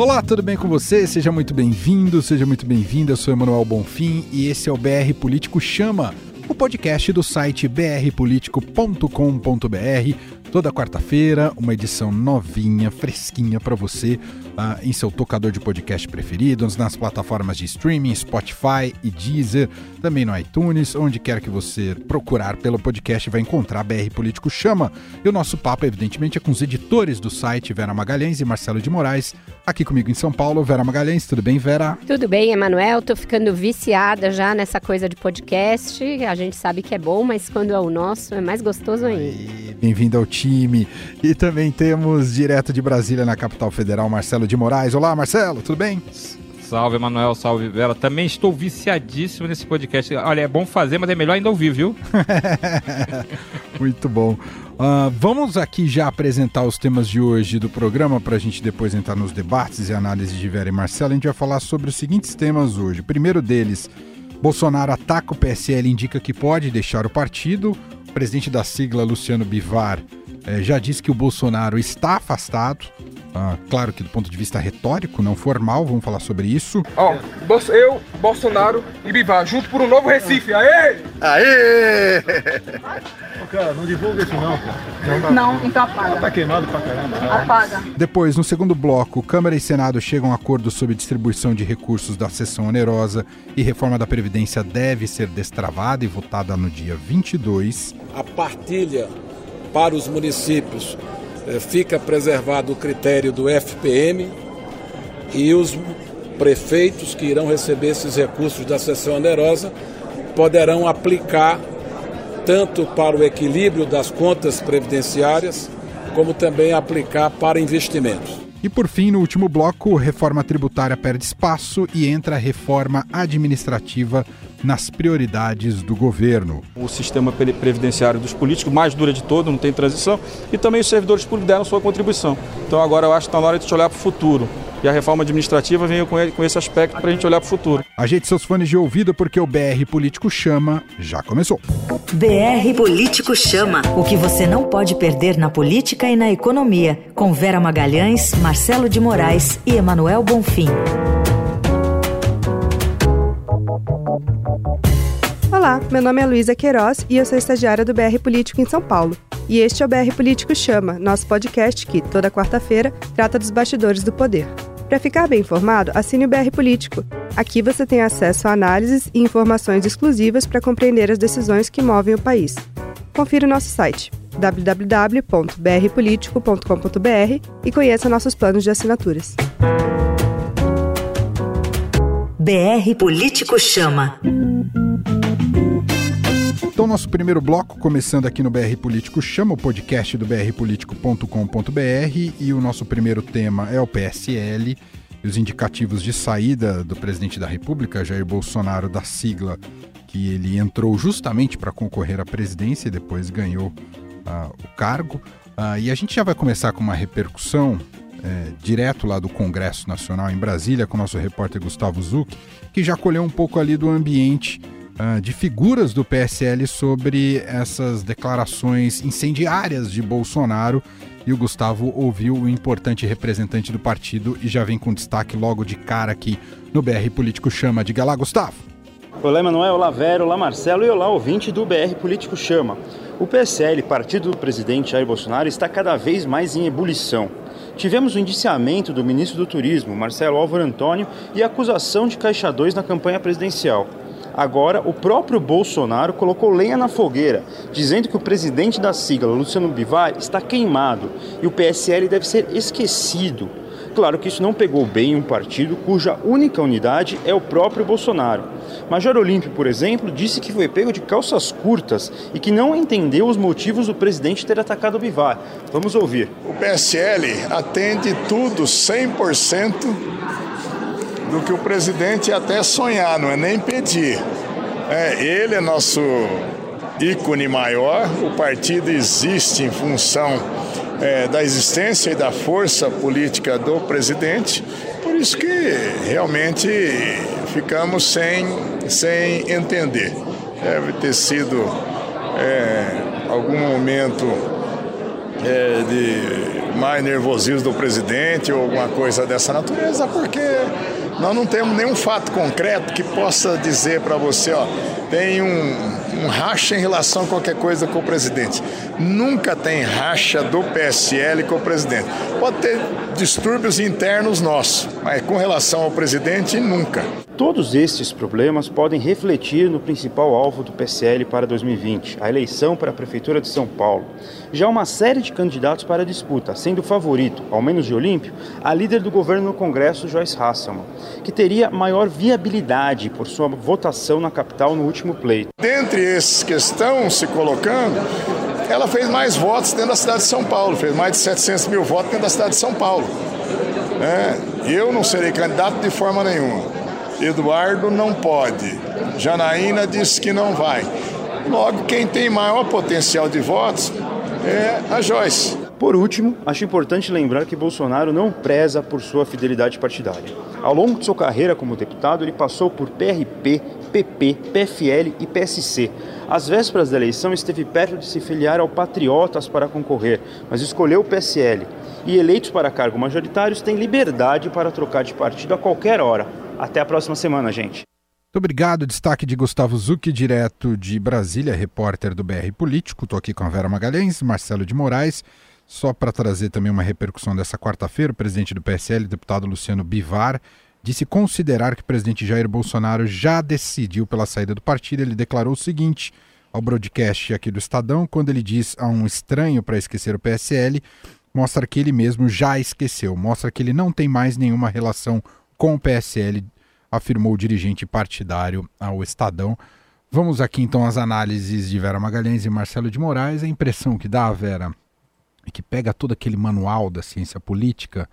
Olá, tudo bem com você? Seja muito bem-vindo, seja muito bem-vinda. Eu sou Emanuel Bonfim e esse é o BR Político Chama, o podcast do site brpolitico.com.br Toda quarta-feira, uma edição novinha, fresquinha para você uh, em seu tocador de podcast preferidos, nas plataformas de streaming, Spotify e Deezer, também no iTunes, onde quer que você procurar pelo podcast vai encontrar BR Político Chama. E o nosso papo, evidentemente, é com os editores do site, Vera Magalhães e Marcelo de Moraes, aqui comigo em São Paulo. Vera Magalhães, tudo bem, Vera? Tudo bem, Emanuel. Tô ficando viciada já nessa coisa de podcast. A gente sabe que é bom, mas quando é o nosso é mais gostoso ainda. Bem-vindo ao time. E também temos direto de Brasília, na capital federal, Marcelo de Moraes. Olá, Marcelo, tudo bem? Salve, Emanuel, salve, Vera. Também estou viciadíssimo nesse podcast. Olha, é bom fazer, mas é melhor ainda ouvir, viu? Muito bom. Uh, vamos aqui já apresentar os temas de hoje do programa para a gente depois entrar nos debates e análises de Vera e Marcelo. A gente vai falar sobre os seguintes temas hoje. O primeiro deles, Bolsonaro ataca o PSL e indica que pode deixar o partido. O presidente da sigla, Luciano Bivar, eh, já disse que o Bolsonaro está afastado. Ah, claro que do ponto de vista retórico, não formal, vamos falar sobre isso. Ó, oh, eu, Bolsonaro e Bivar, junto por um novo Recife. Aê! Aê! cara, não divulga isso não, cara. Não, então apaga. Tá queimado pra caramba. Apaga. Depois, no segundo bloco, Câmara e Senado chegam a acordo sobre distribuição de recursos da sessão onerosa e reforma da Previdência deve ser destravada e votada no dia 22. A partilha para os municípios eh, fica preservado o critério do FPM e os prefeitos que irão receber esses recursos da sessão onerosa poderão aplicar tanto para o equilíbrio das contas previdenciárias, como também aplicar para investimentos. E por fim, no último bloco, reforma tributária perde espaço e entra a reforma administrativa nas prioridades do governo. O sistema previdenciário dos políticos, mais dura de todo, não tem transição, e também os servidores públicos deram sua contribuição. Então agora eu acho que está na hora de olhar para o futuro. E a reforma administrativa vem com esse aspecto para a gente olhar para o futuro. Ajeite seus fones de ouvido porque o BR Político Chama já começou. BR Político Chama. O que você não pode perder na política e na economia. Com Vera Magalhães, Marcelo de Moraes e Emanuel Bonfim. Olá, meu nome é Luísa Queiroz e eu sou estagiária do BR Político em São Paulo. E este é o BR Político Chama, nosso podcast que, toda quarta-feira, trata dos bastidores do poder. Para ficar bem informado, assine o BR Político. Aqui você tem acesso a análises e informações exclusivas para compreender as decisões que movem o país. Confira o nosso site www.brpolitico.com.br e conheça nossos planos de assinaturas. BR Político Chama. Então, nosso primeiro bloco, começando aqui no BR Político, chama o podcast do brpolitico.com.br e o nosso primeiro tema é o PSL e os indicativos de saída do presidente da República, Jair Bolsonaro, da sigla que ele entrou justamente para concorrer à presidência e depois ganhou uh, o cargo. Uh, e a gente já vai começar com uma repercussão é, direto lá do Congresso Nacional em Brasília com o nosso repórter Gustavo Zuc, que já colheu um pouco ali do ambiente uh, de figuras do PSL sobre essas declarações incendiárias de Bolsonaro. E o Gustavo ouviu o importante representante do partido e já vem com destaque logo de cara aqui no BR Político Chama. Diga lá, Gustavo. Olá, Manuel, olá, Vero, olá, Marcelo e olá, ouvinte do BR Político Chama. O PSL, partido do presidente Jair Bolsonaro, está cada vez mais em ebulição. Tivemos o indiciamento do ministro do Turismo, Marcelo Álvaro Antônio, e a acusação de Caixa 2 na campanha presidencial. Agora, o próprio Bolsonaro colocou lenha na fogueira, dizendo que o presidente da sigla, Luciano Bivar, está queimado e o PSL deve ser esquecido. Claro que isso não pegou bem um partido cuja única unidade é o próprio Bolsonaro. Major Olímpio, por exemplo, disse que foi pego de calças curtas e que não entendeu os motivos do presidente ter atacado o Bivar. Vamos ouvir. O PSL atende tudo 100% do que o presidente até sonhar, não é nem pedir. É, ele é nosso ícone maior, o partido existe em função é, da existência e da força política do presidente, por isso que realmente ficamos sem, sem entender. Deve ter sido é, algum momento é, de mais nervosismo do presidente ou alguma coisa dessa natureza, porque nós não temos nenhum fato concreto que possa dizer para você, ó, tem um, um, racha em relação a qualquer coisa com o presidente. Nunca tem racha do PSL com o presidente. Pode ter distúrbios internos nossos, mas com relação ao presidente, nunca. Todos estes problemas podem refletir no principal alvo do PSL para 2020, a eleição para a Prefeitura de São Paulo. Já uma série de candidatos para a disputa, sendo o favorito, ao menos de Olímpio, a líder do governo no Congresso, Joyce Hasselman, que teria maior viabilidade por sua votação na capital no último pleito. Dentre esses que estão se colocando, ela fez mais votos dentro da cidade de São Paulo, fez mais de 700 mil votos dentro da cidade de São Paulo. É, eu não serei candidato de forma nenhuma. Eduardo não pode. Janaína disse que não vai. Logo, quem tem maior potencial de votos é a Joyce. Por último, acho importante lembrar que Bolsonaro não preza por sua fidelidade partidária. Ao longo de sua carreira como deputado, ele passou por PRP, PP, PFL e PSC. Às vésperas da eleição, esteve perto de se filiar ao Patriotas para concorrer, mas escolheu o PSL. E eleitos para cargo majoritários têm liberdade para trocar de partido a qualquer hora, até a próxima semana, gente. Muito obrigado. Destaque de Gustavo Zucchi, direto de Brasília, repórter do BR Político. Estou aqui com a Vera Magalhães, Marcelo de Moraes. Só para trazer também uma repercussão dessa quarta-feira, o presidente do PSL, deputado Luciano Bivar, disse considerar que o presidente Jair Bolsonaro já decidiu pela saída do partido. Ele declarou o seguinte ao broadcast aqui do Estadão, quando ele diz a um estranho para esquecer o PSL, mostra que ele mesmo já esqueceu, mostra que ele não tem mais nenhuma relação com o PSL, afirmou o dirigente partidário ao Estadão. Vamos aqui então às análises de Vera Magalhães e Marcelo de Moraes. A impressão que dá, Vera, é que pega todo aquele manual da ciência política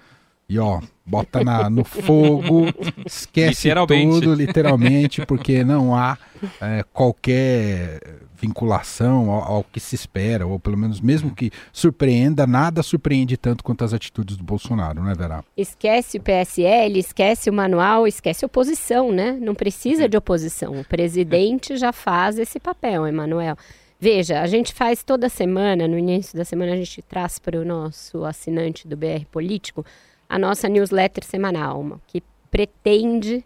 e ó, bota na, no fogo, esquece tudo, literalmente, porque não há é, qualquer vinculação ao, ao, que se espera, ou pelo menos mesmo que surpreenda, nada surpreende tanto quanto as atitudes do Bolsonaro, não é, Vera? Esquece o PSL, esquece o manual, esquece oposição, né? Não precisa de oposição. O presidente já faz esse papel, Emanuel. Veja, a gente faz toda semana, no início da semana, a gente traz para o nosso assinante do BR Político a nossa newsletter semanal, que pretende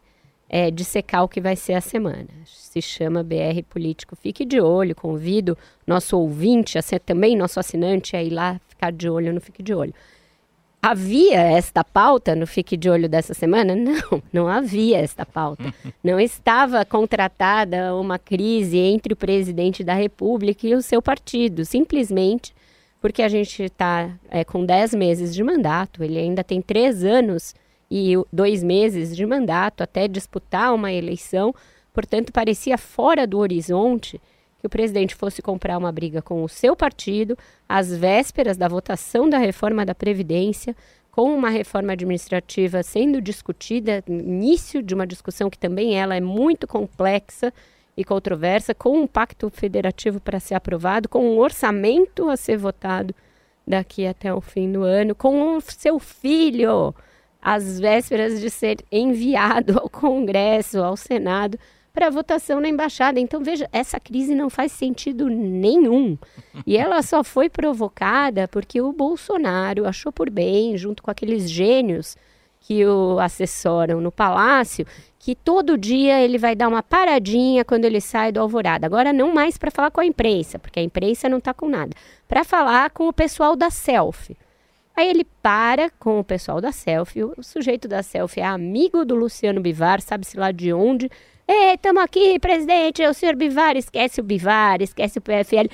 é, dissecar o que vai ser a semana. Se chama BR Político. Fique de olho, convido nosso ouvinte a ser também nosso assinante a ir lá ficar de olho no Fique de Olho. Havia esta pauta no Fique de Olho dessa semana? Não, não havia esta pauta. Não estava contratada uma crise entre o presidente da República e o seu partido. Simplesmente porque a gente está é, com 10 meses de mandato, ele ainda tem três anos e dois meses de mandato até disputar uma eleição, portanto, parecia fora do horizonte que o presidente fosse comprar uma briga com o seu partido às vésperas da votação da reforma da Previdência, com uma reforma administrativa sendo discutida, início de uma discussão que também ela é muito complexa e controversa, com um pacto federativo para ser aprovado, com um orçamento a ser votado daqui até o fim do ano, com o seu filho às vésperas de ser enviado ao Congresso, ao Senado, para votação na embaixada. Então, veja, essa crise não faz sentido nenhum. E ela só foi provocada porque o Bolsonaro achou por bem, junto com aqueles gênios que o assessoram no palácio, que todo dia ele vai dar uma paradinha quando ele sai do Alvorada. Agora não mais para falar com a imprensa, porque a imprensa não está com nada, para falar com o pessoal da selfie. Aí ele para com o pessoal da selfie, o sujeito da selfie é amigo do Luciano Bivar, sabe-se lá de onde. Ei, estamos aqui, presidente, é o senhor Bivar, esquece o Bivar, esquece o PFL.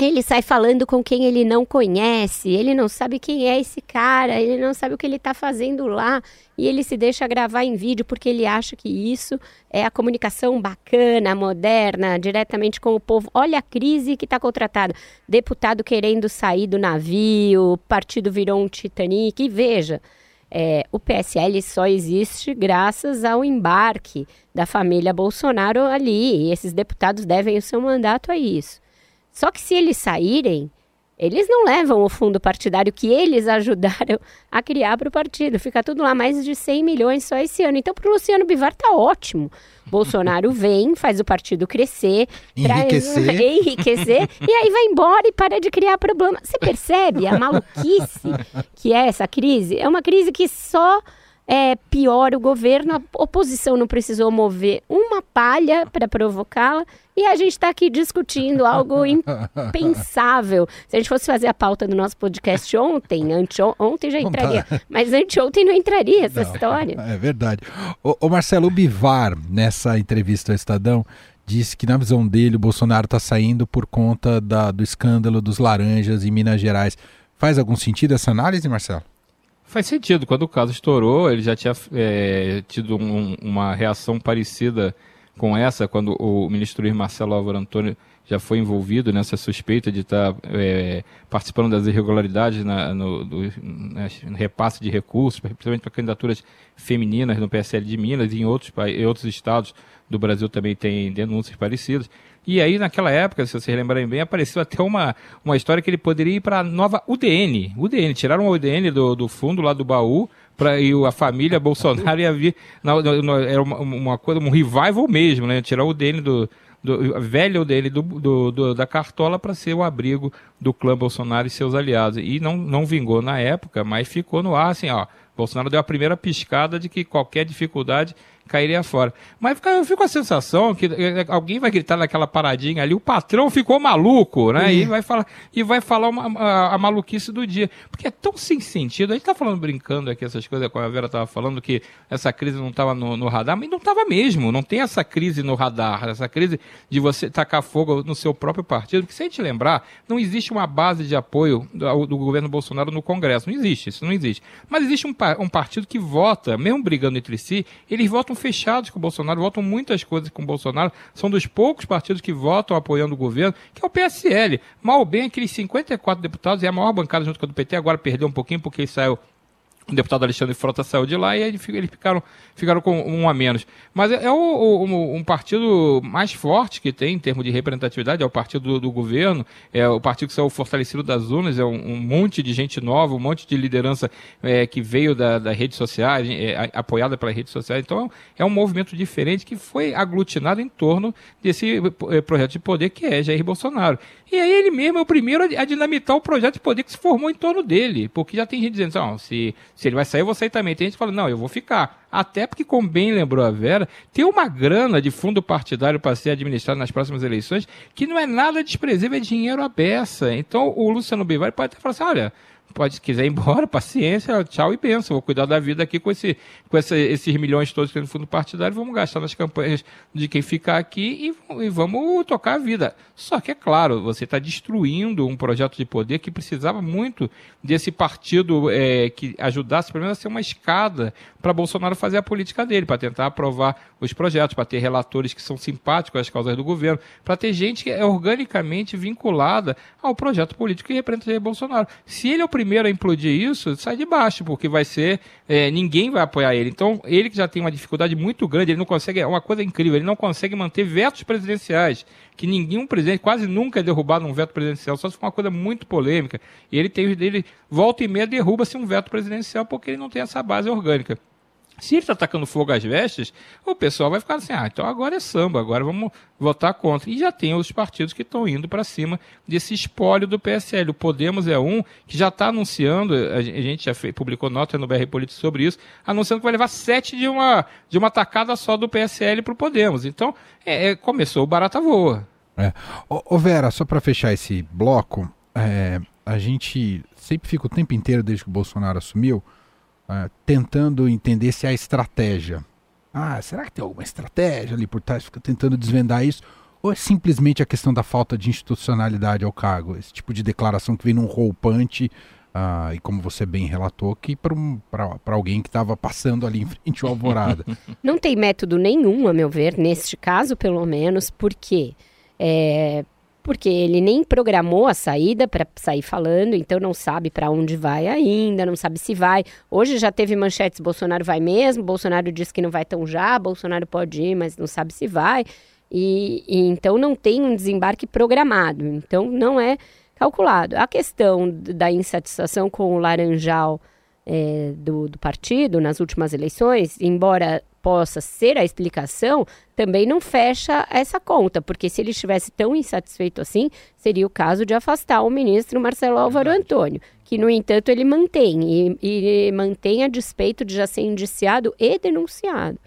Ele sai falando com quem ele não conhece, ele não sabe quem é esse cara, ele não sabe o que ele está fazendo lá e ele se deixa gravar em vídeo porque ele acha que isso é a comunicação bacana, moderna, diretamente com o povo. Olha a crise que está contratada. Deputado querendo sair do navio, partido virou um Titanic. E veja, é, o PSL só existe graças ao embarque da família Bolsonaro ali. E esses deputados devem o seu mandato a isso. Só que se eles saírem, eles não levam o fundo partidário que eles ajudaram a criar para o partido. Fica tudo lá, mais de 100 milhões só esse ano. Então, para o Luciano Bivar tá ótimo. Bolsonaro vem, faz o partido crescer, enriquecer. Traz, enriquecer e aí vai embora e para de criar problema. Você percebe a maluquice que é essa crise? É uma crise que só é, pior o governo, a oposição não precisou mover uma palha para provocá-la e a gente está aqui discutindo algo impensável. Se a gente fosse fazer a pauta do nosso podcast ontem, ontem já entraria, mas anteontem não entraria essa não, história. É verdade. O, Marcelo Bivar, nessa entrevista ao Estadão, disse que, na visão dele, o Bolsonaro está saindo por conta da, do escândalo dos laranjas em Minas Gerais. Faz algum sentido essa análise, Marcelo? Faz sentido. Quando o caso estourou, ele já tinha é, tido um, uma reação parecida com essa, quando o ministro Luiz Marcelo Álvaro Antônio já foi envolvido nessa suspeita de estar é, participando das irregularidades na, no, do, no, repasse de recursos, principalmente para candidaturas femininas no PSL de Minas e em outros, em outros estados do Brasil também tem denúncias parecidas. E aí, naquela época, se vocês lembrarem bem, apareceu até uma, uma história que ele poderia ir para a nova UDN. UDN, tiraram a UDN do, do fundo lá do baú, pra, e a família Bolsonaro ia vir. Era uma, uma, coisa, um revival mesmo, né? Tirar o UDN do. Do, velha UDN do, do, do da Cartola para ser o abrigo do clã Bolsonaro e seus aliados. E não, não vingou na época, mas ficou no ar assim, ó. Bolsonaro deu a primeira piscada de que qualquer dificuldade cairia fora. Mas eu fico com a sensação que eh, eh, alguém vai gritar naquela paradinha ali, o patrão ficou maluco, né? Uhum. E vai falar, e vai falar uma, a, a, maluquice do dia. Porque é tão sem sentido. A gente tá falando, brincando aqui, essas coisas, como a Vera tava falando, que essa crise não estava no, no, radar, mas não estava mesmo. Não tem essa crise no radar, essa crise de você tacar fogo no seu próprio partido. Porque se a gente lembrar, não existe uma base de apoio do, do governo Bolsonaro no Congresso. Não existe, isso não existe. Mas existe um, um partido que vota, mesmo brigando entre si, eles votam fechados com o Bolsonaro, votam muitas coisas com o Bolsonaro. São dos poucos partidos que votam apoiando o governo, que é o PSL. Mal bem, aqueles 54 deputados, é a maior bancada junto com a do PT, agora perdeu um pouquinho porque ele saiu o deputado Alexandre Frota saiu de lá e eles ficaram, ficaram com um a menos. Mas é, é o, o, um partido mais forte que tem em termos de representatividade, é o partido do, do governo, é o partido que saiu fortalecido das urnas, é um, um, monte de gente nova, um monte de liderança é, que veio da, da rede social, é, apoiada pelas redes sociais. Então é um movimento diferente que foi aglutinado em torno desse é, projeto de poder que é Jair Bolsonaro. E aí ele mesmo é o primeiro a dinamitar o projeto de poder que se formou em torno dele, porque já tem gente dizendo, assim, se se ele vai sair, eu vou sair também. Tem gente que fala, não, eu vou ficar. Até porque, como bem lembrou a Vera, tem uma grana de fundo partidário para ser administrado nas próximas eleições que não é nada desprezível, é dinheiro à beça. Então, o Luciano Bivar pode até falar assim, olha, pode quiser ir embora, paciência, tchau e benção. Vou cuidar da vida aqui com, esse, com esse, esses milhões todos que tem no fundo partidário, vamos gastar nas campanhas de quem ficar aqui e, e vamos tocar a vida. Só que, é claro, você está destruindo um projeto de poder que precisava muito desse partido é, que ajudasse, pelo menos, a ser uma escada para Bolsonaro fazer a política dele, para tentar aprovar os projetos, para ter relatores que são simpáticos às causas do governo, para ter gente que é organicamente vinculada ao projeto político que representa Bolsonaro. Se ele é o primeiro a implodir isso, sai de baixo, porque vai ser. É, ninguém vai apoiar ele. Então, ele que já tem uma dificuldade muito grande, ele não consegue. É uma coisa incrível, ele não consegue manter vetos presidenciais. Que ninguém, presidente, quase nunca é derrubado um veto presidencial, só se for uma coisa muito polêmica. E ele tem. Ele volta e meia derruba-se um veto presidencial porque ele não tem essa base orgânica. Se ele está atacando fogo às vestes, o pessoal vai ficar assim: ah, então agora é samba, agora vamos votar contra. E já tem os partidos que estão indo para cima desse espólio do PSL. O Podemos é um que já está anunciando, a gente já publicou nota no BR Político sobre isso, anunciando que vai levar sete de uma, de uma tacada só do PSL para o Podemos. Então, é, é, começou o barata voa. É. Ô, ô Vera, só para fechar esse bloco, é, a gente sempre fica o tempo inteiro desde que o Bolsonaro assumiu uh, tentando entender se há estratégia. Ah, será que tem alguma estratégia ali por trás? Fica tentando desvendar isso. Ou é simplesmente a questão da falta de institucionalidade ao cargo? Esse tipo de declaração que vem num roupante, uh, e como você bem relatou, que para um, alguém que estava passando ali em frente ao Alvorada. Não tem método nenhum, a meu ver, neste caso pelo menos, porque é, porque ele nem programou a saída para sair falando, então não sabe para onde vai ainda, não sabe se vai. Hoje já teve manchetes: Bolsonaro vai mesmo, Bolsonaro disse que não vai tão já, Bolsonaro pode ir, mas não sabe se vai. E, e então não tem um desembarque programado. Então não é calculado. A questão da insatisfação com o laranjal é, do, do partido nas últimas eleições, embora possa ser a explicação, também não fecha essa conta, porque se ele estivesse tão insatisfeito assim, seria o caso de afastar o ministro Marcelo Álvaro Antônio, que, no entanto, ele mantém, e, e mantém a despeito de já ser indiciado e denunciado.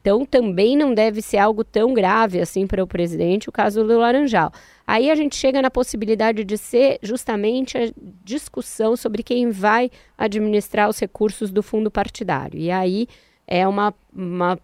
Então, também não deve ser algo tão grave assim para o presidente o caso do Laranjal. Aí a gente chega na possibilidade de ser justamente a discussão sobre quem vai administrar os recursos do fundo partidário. E aí é uma, uma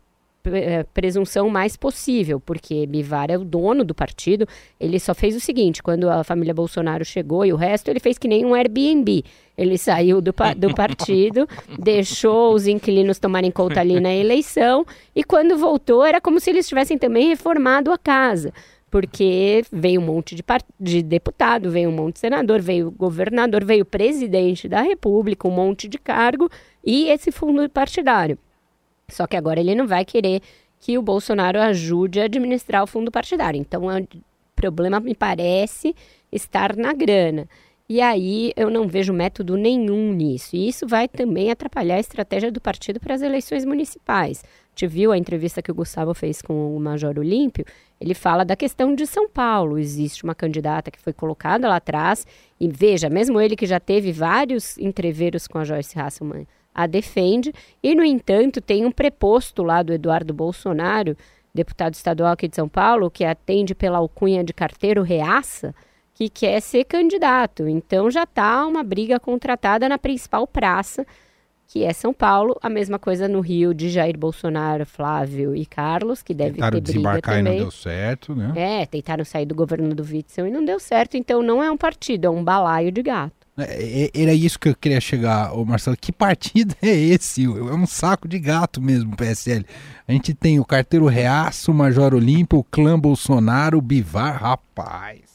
é, presunção mais possível, porque Bivar é o dono do partido. Ele só fez o seguinte: quando a família Bolsonaro chegou e o resto, ele fez que nem um Airbnb. Ele saiu do, do partido, deixou os inquilinos tomarem conta ali na eleição, e quando voltou, era como se eles tivessem também reformado a casa porque veio um monte de, de, deputado, veio um monte de senador, veio governador, veio presidente da República, um monte de cargo e esse fundo partidário. Só que agora ele não vai querer que o Bolsonaro ajude a administrar o fundo partidário. Então, o problema me parece estar na grana. E aí eu não vejo método nenhum nisso. E isso vai também atrapalhar a estratégia do partido para as eleições municipais. Te viu a entrevista que o Gustavo fez com o Major Olímpio? Ele fala da questão de São Paulo. Existe uma candidata que foi colocada lá atrás, e veja, mesmo ele que já teve vários entreveros com a Joyce Hasselman, a defende, e, no entanto, tem um preposto lá do Eduardo Bolsonaro, deputado estadual aqui de São Paulo, que atende pela alcunha de carteiro reaça, que quer ser candidato. Então já está uma briga contratada na principal praça, que é São Paulo. A mesma coisa no Rio de Jair Bolsonaro, Flávio e Carlos, que deve tentaram ter briga também. e não deu certo, né? É, tentaram sair do governo do Witzel e não deu certo. Então não é um partido, é um balaio de gato. É, é, era isso que eu queria chegar, ô Marcelo. Que partido é esse? É um saco de gato mesmo, PSL. A gente tem o carteiro Reaço, o Major Olímpio, o clã Bolsonaro, o Bivar, rapaz.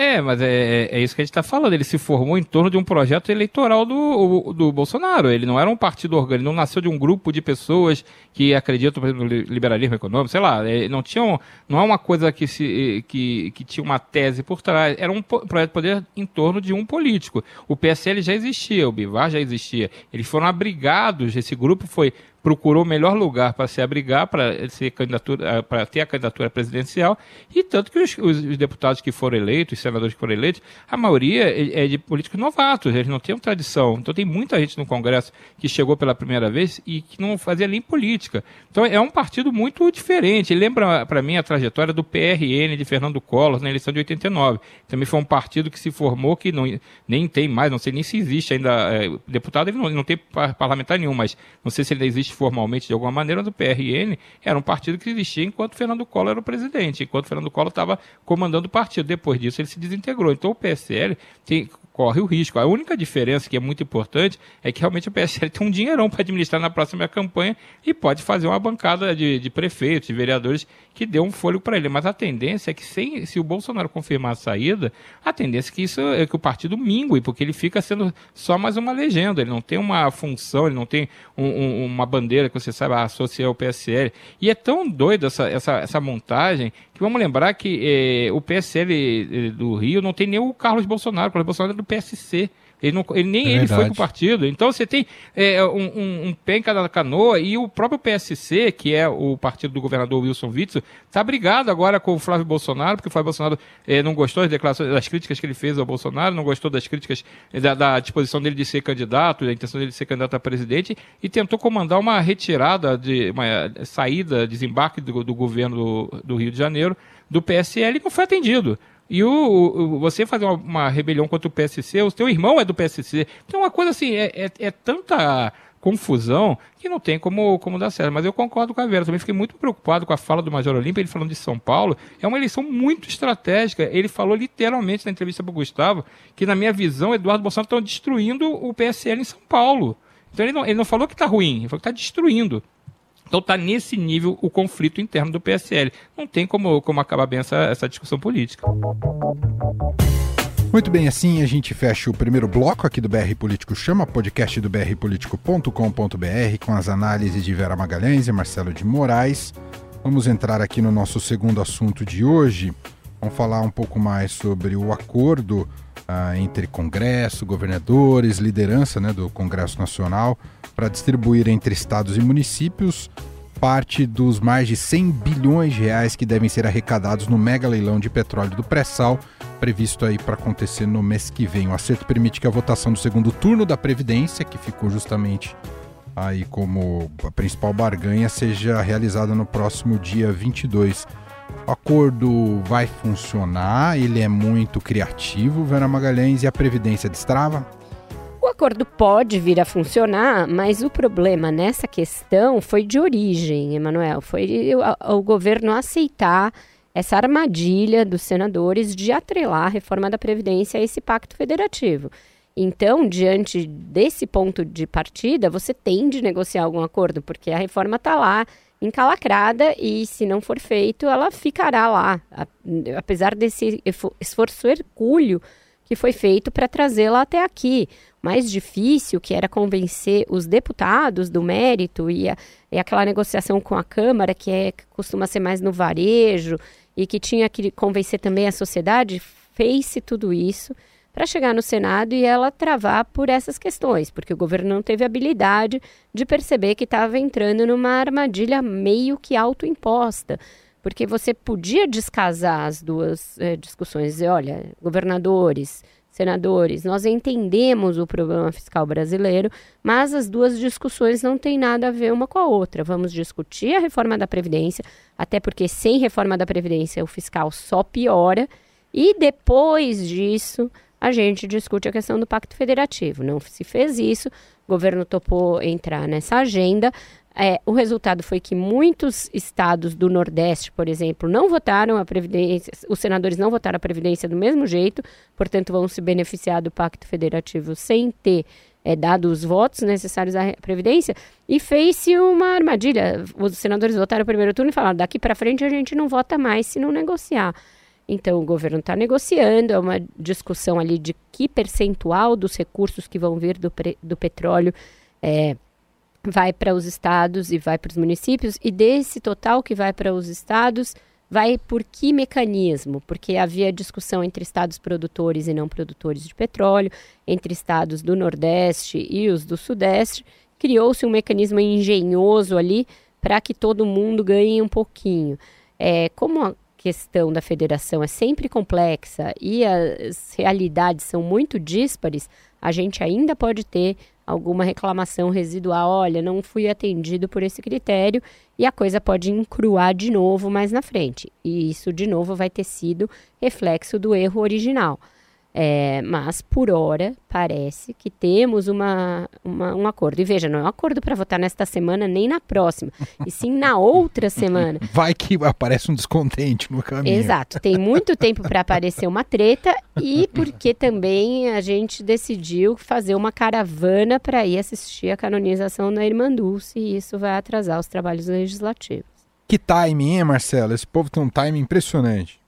É, mas é, é isso que a gente está falando. Ele se formou em torno de um projeto eleitoral do, do Bolsonaro. Ele não era um partido orgânico, não nasceu de um grupo de pessoas que acreditam no liberalismo econômico, sei lá. Não, tinha, não é uma coisa que, se, que, que tinha uma tese por trás. Era um projeto de poder em torno de um político. O PSL já existia, o Bivar já existia. Eles foram abrigados, esse grupo foi procurou o melhor lugar para se abrigar, para ser candidatura, para ter a candidatura presidencial, e tanto que os, os, deputados que foram eleitos, os senadores que foram eleitos, a maioria é, é de políticos novatos, eles não têm tradição. Então tem muita gente no Congresso que chegou pela primeira vez e que não fazia nem política. Então é um partido muito diferente. Lembra para mim a trajetória do PRN de Fernando Collor na eleição de 89. Também foi um partido que se formou que não, nem tem mais, não sei nem se existe ainda é, deputado, ele não, não tem parlamentar nenhum, mas não sei se ele existe existe formalmente de alguma maneira, mas o PRN era um partido que existia enquanto Fernando Collor era o presidente, enquanto Fernando Collor estava comandando o partido. Depois disso, ele se desintegrou. Então, o PSL tem, corre o risco. A única diferença que é muito importante é que realmente o PSL tem um dinheirão para administrar na próxima campanha e pode fazer uma bancada de, de prefeitos, de vereadores que dê um fôlego para ele. Mas a tendência é que sem, se o Bolsonaro confirmar a saída, a tendência é que isso é que o partido mingue, porque ele fica sendo só mais uma legenda. Ele não tem uma função, ele não tem um, um, uma bandeira que você saiba associar ao PSL. E é tão doido essa, essa, essa montagem que vamos lembrar que eh, o PSL eh, do Rio não tem nem o Carlos Bolsonaro. O Carlos Bolsonaro é do PSC. Ele, não, ele nem é ele foi pro partido. Então você tem é, um, um, um, pé em cada canoa e o próprio PSC, que é o partido do governador Wilson Witzel, está brigado agora com o Flávio Bolsonaro, porque o Flávio Bolsonaro é, não gostou das declarações, das críticas que ele fez ao Bolsonaro, não gostou das críticas é, da, da, disposição dele de ser candidato, da intenção dele de ser candidato a presidente, e tentou comandar uma retirada, de uma saída, desembarque do, do governo do, do Rio de Janeiro do PSL e não foi atendido. E o, o, você fazer uma, uma, rebelião contra o PSC, o seu irmão é do PSC. Então, uma coisa assim, é, é, é, tanta confusão que não tem como, como dar certo. Mas eu concordo com a Vera. Também fiquei muito preocupado com a fala do Major Olímpio, ele falando de São Paulo. É uma eleição muito estratégica. Ele falou literalmente na entrevista para o Gustavo que, na minha visão, Eduardo Bolsonaro está destruindo o PSL em São Paulo. Então ele não, ele não falou que está ruim, ele falou que está destruindo. Então está nesse nível o conflito interno do PSL. Não tem como, como acabar bem essa, essa discussão política. Muito bem, assim a gente fecha o primeiro bloco aqui do BR Político Chama, podcast do brpolitico.com.br, com as análises de Vera Magalhães e Marcelo de Moraes. Vamos entrar aqui no nosso segundo assunto de hoje. Vamos falar um pouco mais sobre o acordo ah, entre Congresso, governadores, liderança né, do Congresso Nacional, para distribuir entre estados e municípios parte dos mais de 100 bilhões de reais que devem ser arrecadados no mega leilão de petróleo do pré-sal, previsto aí para acontecer no mês que vem. O acerto permite que a votação do segundo turno da Previdência, que ficou justamente aí como a principal barganha, seja realizada no próximo dia 22. O acordo vai funcionar, ele é muito criativo, Vera Magalhães, e a Previdência destrava? O acordo pode vir a funcionar, mas o problema nessa questão foi de origem, Emanuel. Foi o, o governo aceitar essa armadilha dos senadores de atrelar a reforma da Previdência a esse pacto federativo. Então, diante desse ponto de partida, você tem de negociar algum acordo, porque a reforma está lá encalacrada e, se não for feito, ela ficará lá, apesar desse esforço hercúleo que foi feito para trazê-la até aqui. Mais difícil, que era convencer os deputados do mérito e, a, e aquela negociação com a Câmara, que, é, que costuma ser mais no varejo e que tinha que convencer também a sociedade, fez-se tudo isso para chegar no Senado e ela travar por essas questões, porque o governo não teve habilidade de perceber que estava entrando numa armadilha meio que autoimposta. Porque você podia descasar as duas é, discussões, e olha, governadores, senadores, nós entendemos o problema fiscal brasileiro, mas as duas discussões não têm nada a ver uma com a outra. Vamos discutir a reforma da Previdência, até porque sem reforma da Previdência o fiscal só piora, e depois disso a gente discute a questão do Pacto Federativo. Não se fez isso, o governo topou entrar nessa agenda, é, o resultado foi que muitos estados do Nordeste, por exemplo, não votaram a Previdência, os senadores não votaram a Previdência do mesmo jeito, portanto, vão se beneficiar do Pacto Federativo sem ter é, dado os votos necessários à Previdência, e fez-se uma armadilha. Os senadores votaram o primeiro turno e falaram: daqui para frente a gente não vota mais se não negociar. Então, o governo está negociando, é uma discussão ali de que percentual dos recursos que vão vir do, do petróleo. É, vai para os estados e vai para os municípios, e desse total que vai para os estados, vai por que mecanismo? Porque havia discussão entre estados produtores e não produtores de petróleo, entre estados do Nordeste e os do Sudeste, criou-se um mecanismo engenhoso ali para que todo mundo ganhe um pouquinho. É, como questão da federação é sempre complexa e as realidades são muito díspares, a gente ainda pode ter alguma reclamação residual, olha, não fui atendido por esse critério e a coisa pode encruar de novo mais na frente. E isso de novo vai ter sido reflexo do erro original. É, mas, por hora, parece que temos uma, uma, um acordo. E veja, não é um acordo para votar nesta semana nem na próxima, e sim na outra semana. Vai que aparece um descontente no caminho. Exato. Tem muito tempo para aparecer uma treta e porque também a gente decidiu fazer uma caravana para ir assistir a canonização da Irmã Dulce, e isso vai atrasar os trabalhos legislativos. Que timing, hein, Marcelo? Esse povo tem um timing impressionante.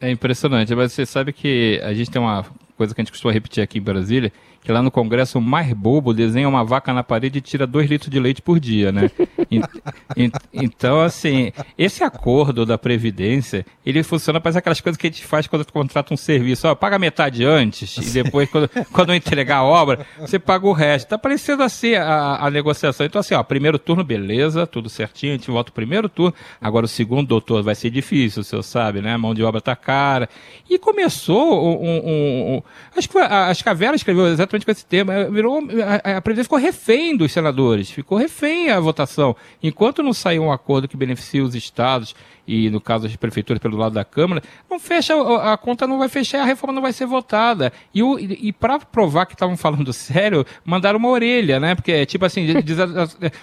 É impressionante, mas você sabe que a gente tem uma coisa que a gente costuma repetir aqui em Brasília, que lá no Congresso o mais bobo desenha uma vaca na parede e tira dois litros de leite por dia, né? então, assim, esse acordo da Previdência, ele funciona para aquelas coisas que a gente faz quando contrata um serviço. Ó, paga metade antes e depois, quando, quando entregar a obra, você paga o resto. Tá parecendo assim a, a negociação. Então, assim, ó, primeiro turno, beleza, tudo certinho, a gente volta o primeiro turno. Agora o segundo, doutor, vai ser difícil, o senhor sabe, né? A mão de obra tá cara. E começou um, um, um acho que a, as Cavelas escreveu exatamente com esse tema. Virou, a, a Previdência ficou refém dos senadores, ficou refém a votação. Enquanto não sair um acordo que beneficie os estados e no caso das prefeituras pelo lado da Câmara, não fecha, a conta não vai fechar, a reforma não vai ser votada. E, o, e para provar que estavam falando sério, mandaram uma orelha, né? Porque, tipo assim,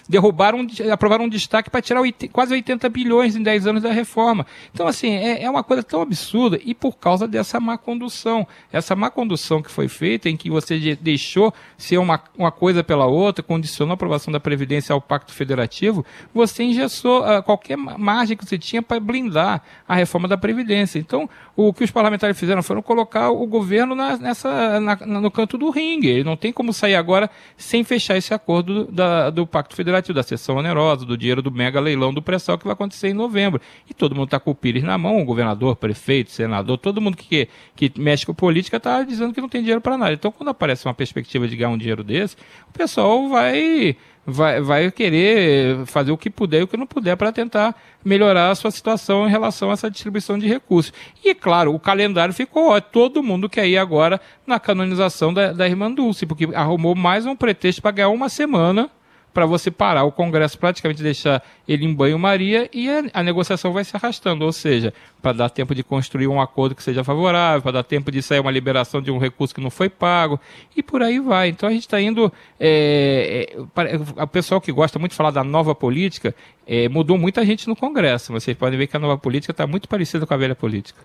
derrubaram, aprovaram um destaque para tirar quase 80 bilhões em 10 anos da reforma. Então, assim, é, é uma coisa tão absurda e por causa dessa má condução. Essa má condução que foi feita, em que você deixou ser uma, uma coisa pela outra, condicionou a aprovação da Previdência ao Pacto Federativo, você engessou uh, qualquer margem que você tinha blindar a reforma da Previdência. Então, o que os parlamentares fizeram foram colocar o governo na, nessa, na, no canto do ringue. Ele não tem como sair agora sem fechar esse acordo da, do Pacto Federativo, da sessão onerosa, do dinheiro do mega leilão do pré-sal que vai acontecer em novembro. E todo mundo está com o Pires na mão, o governador, prefeito, senador, todo mundo que, que mexe com política está dizendo que não tem dinheiro para nada. Então, quando aparece uma perspectiva de ganhar um dinheiro desse, o pessoal vai vai, vai querer fazer o que puder e o que não puder para tentar melhorar a sua situação em relação a essa distribuição de recursos. E, claro, o calendário ficou todo mundo quer ir agora na canonização da, da Irmã Dulce, porque arrumou mais um pretexto para ganhar uma semana para você parar o Congresso, praticamente deixar ele em banho-maria e a, a, negociação vai se arrastando. Ou seja, para dar tempo de construir um acordo que seja favorável, para dar tempo de sair uma liberação de um recurso que não foi pago e por aí vai. Então a gente está indo. É, é, o pessoal que gosta muito de falar da nova política é, mudou muita gente no Congresso. Vocês podem ver que a nova política está muito parecida com a velha política.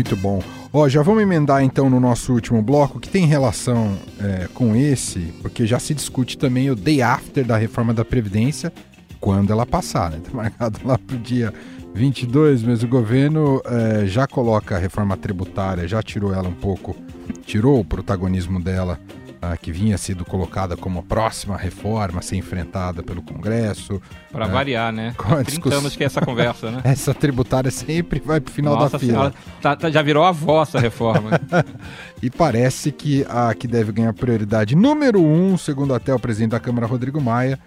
Muito bom. Ó, já vamos emendar então no nosso último bloco, que tem relação é, com esse, porque já se discute também o day after da reforma da Previdência, quando ela passar, né? Tá marcado lá pro dia 22, mas o governo é, já coloca a reforma tributária, já tirou ela um pouco, tirou o protagonismo dela ah, que vinha sido colocada como a próxima reforma a ser enfrentada pelo Congresso. Para é, variar, né? Com a 30 anos que é essa conversa, né? essa tributária sempre vai para o final Nossa da fila. Tá, tá, já virou a vossa reforma. e parece que a que deve ganhar prioridade número um, segundo até o presidente da Câmara, Rodrigo Maia,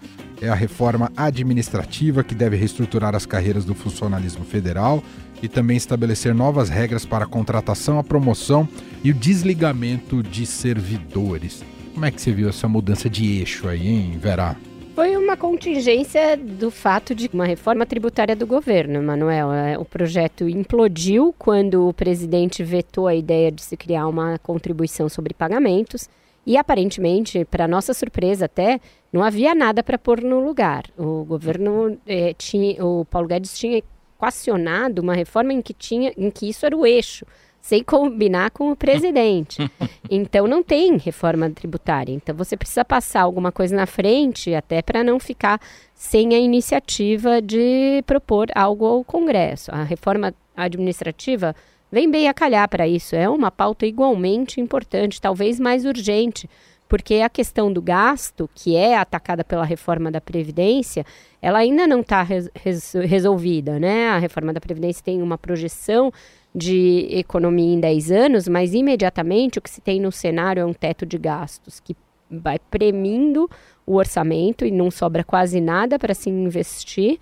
é a reforma administrativa que deve reestruturar as carreiras do funcionalismo federal e também estabelecer novas regras para a contratação, a promoção e o desligamento de servidores. Como é que você viu essa mudança de eixo aí, hein, Vera? Foi uma contingência do fato de uma reforma tributária do governo, Manuel. É, o projeto implodiu quando o presidente vetou a ideia de se criar uma contribuição sobre pagamentos. E aparentemente, para nossa surpresa até, não havia nada para pôr no lugar. O governo eh, tinha, o Paulo Guedes tinha equacionado uma reforma em que tinha, em que isso era o eixo, sem combinar com o presidente. então não tem reforma tributária. Então você precisa passar alguma coisa na frente, até para não ficar sem a iniciativa de propor algo ao Congresso. A reforma administrativa vem bem a calhar para isso. É uma pauta igualmente importante, talvez mais urgente porque a questão do gasto, que é atacada pela reforma da Previdência, ela ainda não está res, res, resolvida, né? A reforma da Previdência tem uma projeção de economia em 10 anos, mas imediatamente o que se tem no cenário é um teto de gastos que vai premindo o orçamento e não sobra quase nada para se investir.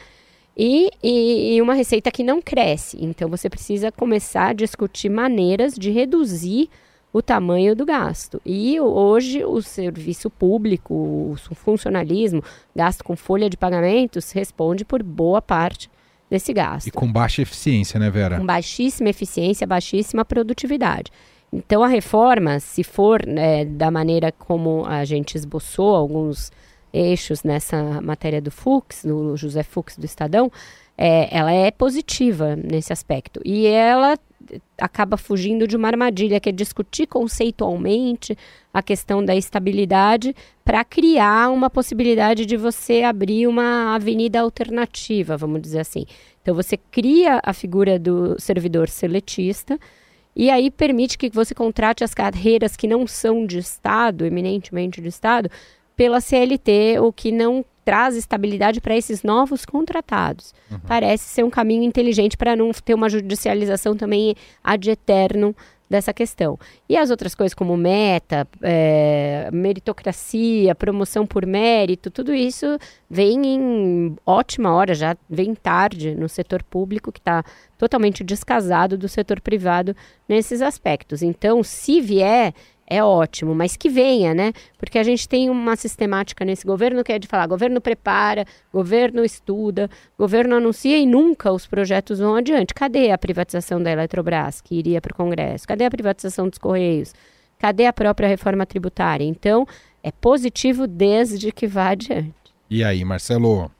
E, e, e, uma receita que não cresce. Então, você precisa começar a discutir maneiras de reduzir o tamanho do gasto. E hoje o serviço público, o funcionalismo, gasto com folha de pagamentos, responde por boa parte desse gasto. E com baixa eficiência, né, Vera? Com baixíssima eficiência, baixíssima produtividade. Então a reforma, se for né, da maneira como a gente esboçou alguns eixos nessa matéria do Fux, do José Fux do Estadão, é, ela é positiva nesse aspecto. E ela acaba fugindo de uma armadilha, que é discutir conceitualmente a questão da estabilidade para criar uma possibilidade de você abrir uma avenida alternativa, vamos dizer assim. Então você cria a figura do servidor seletista e aí permite que você contrate as carreiras que não são de Estado, eminentemente de Estado, pela CLT, o que não traz estabilidade para esses novos contratados. Uhum. Parece ser um caminho inteligente para não ter uma judicialização também ad eterno dessa questão. E as outras coisas como meta, é, meritocracia, promoção por mérito, tudo isso vem em ótima hora, já vem tarde no setor público, que está totalmente descasado do setor privado nesses aspectos. Então, se vier é ótimo, mas que venha, né? Porque a gente tem uma sistemática nesse governo que é de falar: governo prepara, governo estuda, governo anuncia e nunca os projetos vão adiante. Cadê a privatização da Eletrobras, que iria para o Congresso? Cadê a privatização dos Correios? Cadê a própria reforma tributária? Então, é positivo desde que vá adiante. E aí, Marcelo?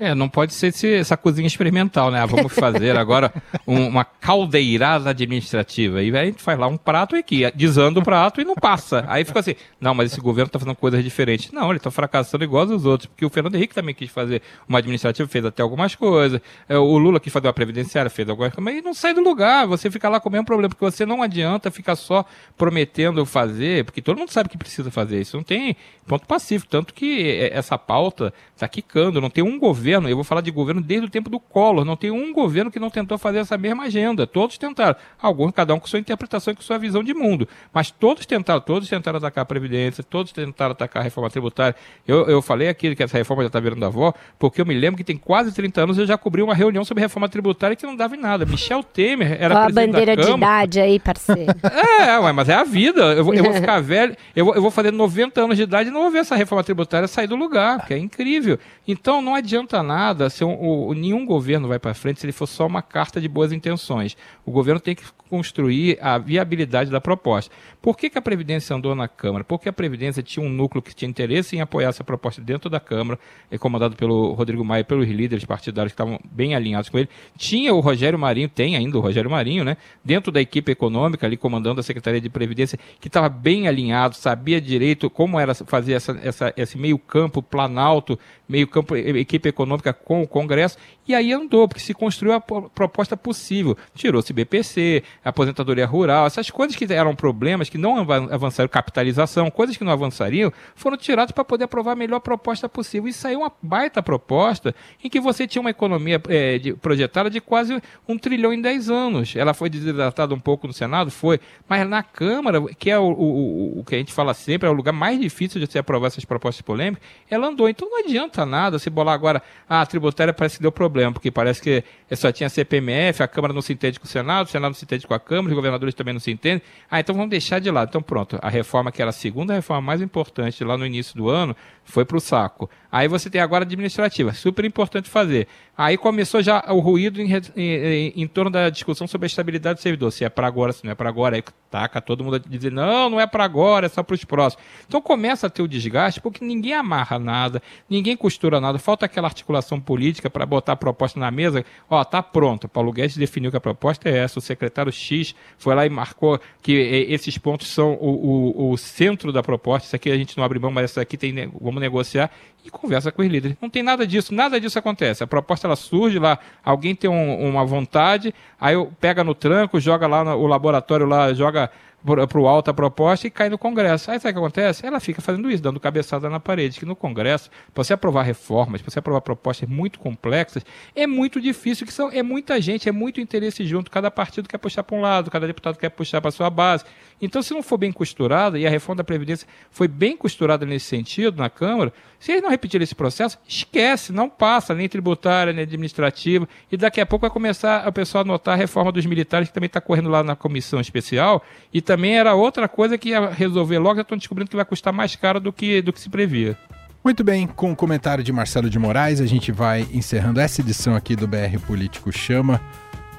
É, não pode ser esse, essa cozinha experimental, né? Ah, vamos fazer agora um, uma caldeirada administrativa. E aí a gente faz lá um prato e aqui, desanda o prato e não passa. Aí fica assim, não, mas esse governo está fazendo coisas diferentes. Não, ele está fracassando igual aos outros, porque o Fernando Henrique também quis fazer uma administrativa, fez até algumas coisas. É, o Lula quis fazer uma previdenciária, fez algumas coisas, mas não sai do lugar. Você fica lá com o mesmo problema, porque você não adianta ficar só prometendo fazer, porque todo mundo sabe que precisa fazer isso. Não tem ponto pacífico. Tanto que essa pauta está quicando. Não tem um governo, eu vou falar de governo desde o tempo do Collor, não tem um governo que não tentou fazer essa mesma agenda. Todos tentaram. Alguns, cada um com sua interpretação e com sua visão de mundo. Mas todos tentaram, todos tentaram atacar a Previdência, todos tentaram atacar a reforma tributária. Eu, eu falei aqui que essa reforma já está virando avó, porque eu me lembro que tem quase 30 anos eu já cobri uma reunião sobre reforma tributária que não dava em nada. Michel Temer era Qual presidente a bandeira de idade aí, parceiro? É, ué, mas é a vida. Eu vou, eu vou ficar velho, eu vou, eu vou fazer 90 anos de idade e não vou ver essa reforma tributária sair do lugar, que é incrível. Então não adianta nada se um, o, nenhum governo vai para frente se ele for só uma carta de boas intenções. O governo tem que construir a viabilidade da proposta. Por que, que a Previdência andou na Câmara? Porque a Previdência tinha um núcleo que tinha interesse em apoiar essa proposta dentro da Câmara, é comandado pelo Rodrigo Maia e pelos líderes partidários que estavam bem alinhados com ele. Tinha o Rogério Marinho, tem ainda o Rogério Marinho, né? Dentro da equipe econômica, ali comandando a Secretaria de Previdência, que estava bem alinhado, sabia direito como era fazer essa, essa, esse meio campo planalto, meio campo equipe econômica com o Congresso, e aí andou, porque se construiu a proposta possível. Tirou-se BPC, aposentadoria rural, essas coisas que eram problemas, que não avançaram, capitalização, coisas que não avançariam, foram tiradas para poder aprovar a melhor proposta possível. E saiu uma baita proposta em que você tinha uma economia é, de, projetada de quase um trilhão em 10 anos. Ela foi desidratada um pouco no Senado, foi, mas na Câmara, que é o, o, o que a gente fala sempre, é o lugar mais difícil de se aprovar essas propostas polêmicas, ela andou. Então não adianta nada se bolar agora, ah, a tributária parece que deu problema, porque parece que só tinha CPMF, a Câmara não se entende com o Senado, o Senado não se entende com a Câmara, os governadores também não se entendem. Ah, então vamos deixar de lado. Então pronto, a reforma que era a segunda reforma mais importante lá no início do ano foi para o saco. Aí você tem agora administrativa, super importante fazer. Aí começou já o ruído em, em, em, torno da discussão sobre a estabilidade do servidor. Se é para agora, se não é para agora. Aí taca todo mundo dizer, não, não é para agora, é só para os próximos. Então começa a ter o desgaste, porque ninguém amarra nada, ninguém costura nada. Falta aquela articulação política para botar a proposta na mesa. Ó, tá pronto. Paulo Guedes definiu que a proposta é essa. O secretário X foi lá e marcou que esses pontos são o, o, o centro da proposta. Isso aqui a gente não abre mão, mas isso aqui tem, vamos negociar e conversa com os líderes. Não tem nada disso, nada disso acontece. A proposta ela surge lá, alguém tem um, uma vontade, aí pega no tranco, joga lá no o laboratório lá, joga para o alto a proposta e cai no Congresso. Aí sabe o que acontece? Ela fica fazendo isso, dando cabeçada na parede, que no Congresso, para você aprovar reformas, para você aprovar propostas muito complexas, é muito difícil, que são, é muita gente, é muito interesse junto, cada partido quer puxar para um lado, cada deputado quer puxar para sua base. Então, se não for bem costurada, e a reforma da Previdência foi bem costurada nesse sentido na Câmara, se eles não repetirem esse processo, esquece, não passa, nem tributária, nem administrativa, e daqui a pouco vai começar o pessoal a notar a reforma dos militares, que também está correndo lá na comissão especial, e também era outra coisa que ia resolver logo, já estão descobrindo que vai custar mais caro do que, do que se previa. Muito bem, com o comentário de Marcelo de Moraes, a gente vai encerrando essa edição aqui do BR Político Chama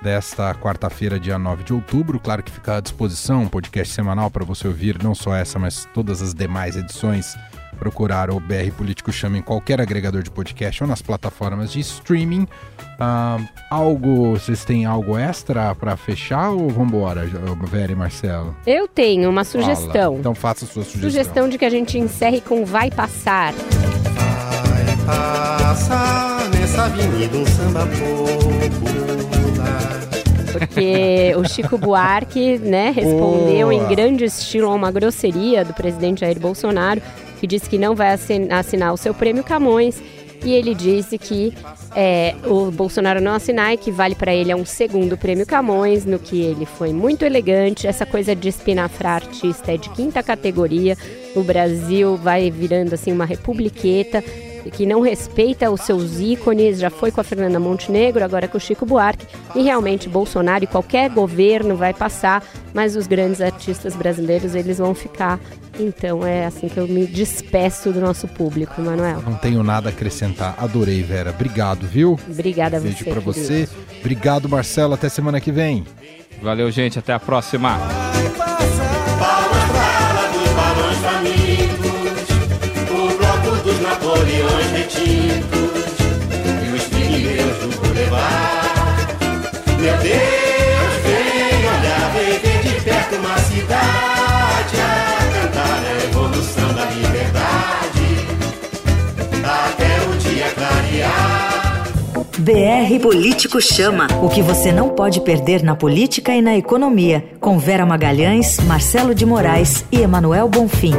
desta quarta-feira, dia 9 de outubro. Claro que fica à disposição um podcast semanal para você ouvir não só essa, mas todas as demais edições. Procurar o BR Político Chama em qualquer agregador de podcast ou nas plataformas de streaming. Uh, algo, vocês têm algo extra para fechar ou vambora, Vera e Marcelo? Eu tenho uma sugestão. Fala. Então faça a sua sugestão. Sugestão de que a gente encerre com Vai Passar. Vai passar nessa avenida um samba popular. Porque o Chico Buarque, né, respondeu Boa. em grande estilo a uma grosseria do presidente Jair Bolsonaro, que disse que não vai assinar o seu prêmio Camões. E ele disse que é, o Bolsonaro não assinar e que vale para ele é um segundo prêmio Camões, no que ele foi muito elegante. Essa coisa de espinafrar artista é de quinta categoria. O Brasil vai virando assim uma republiqueta que não respeita os seus ícones, já foi com a Fernanda Montenegro, agora com o Chico Buarque, e realmente Bolsonaro e qualquer governo vai passar, mas os grandes artistas brasileiros eles vão ficar. Então é assim que eu me despeço do nosso público, Manuel. Não tenho nada a acrescentar. Adorei, Vera. Obrigado, viu? Obrigada a você. Beijo para você. Obrigado, Marcelo. Até semana que vem. Valeu, gente. Até a próxima. napoleões retintos e os pigmeus do boulevard. Meu Deus, vem olhar, vem ver de perto uma cidade a cantar a evolução da liberdade. Até o dia clarear. BR Político Chama. O que você não pode perder na política e na economia. Com Vera Magalhães, Marcelo de Moraes e Emanuel Bonfim.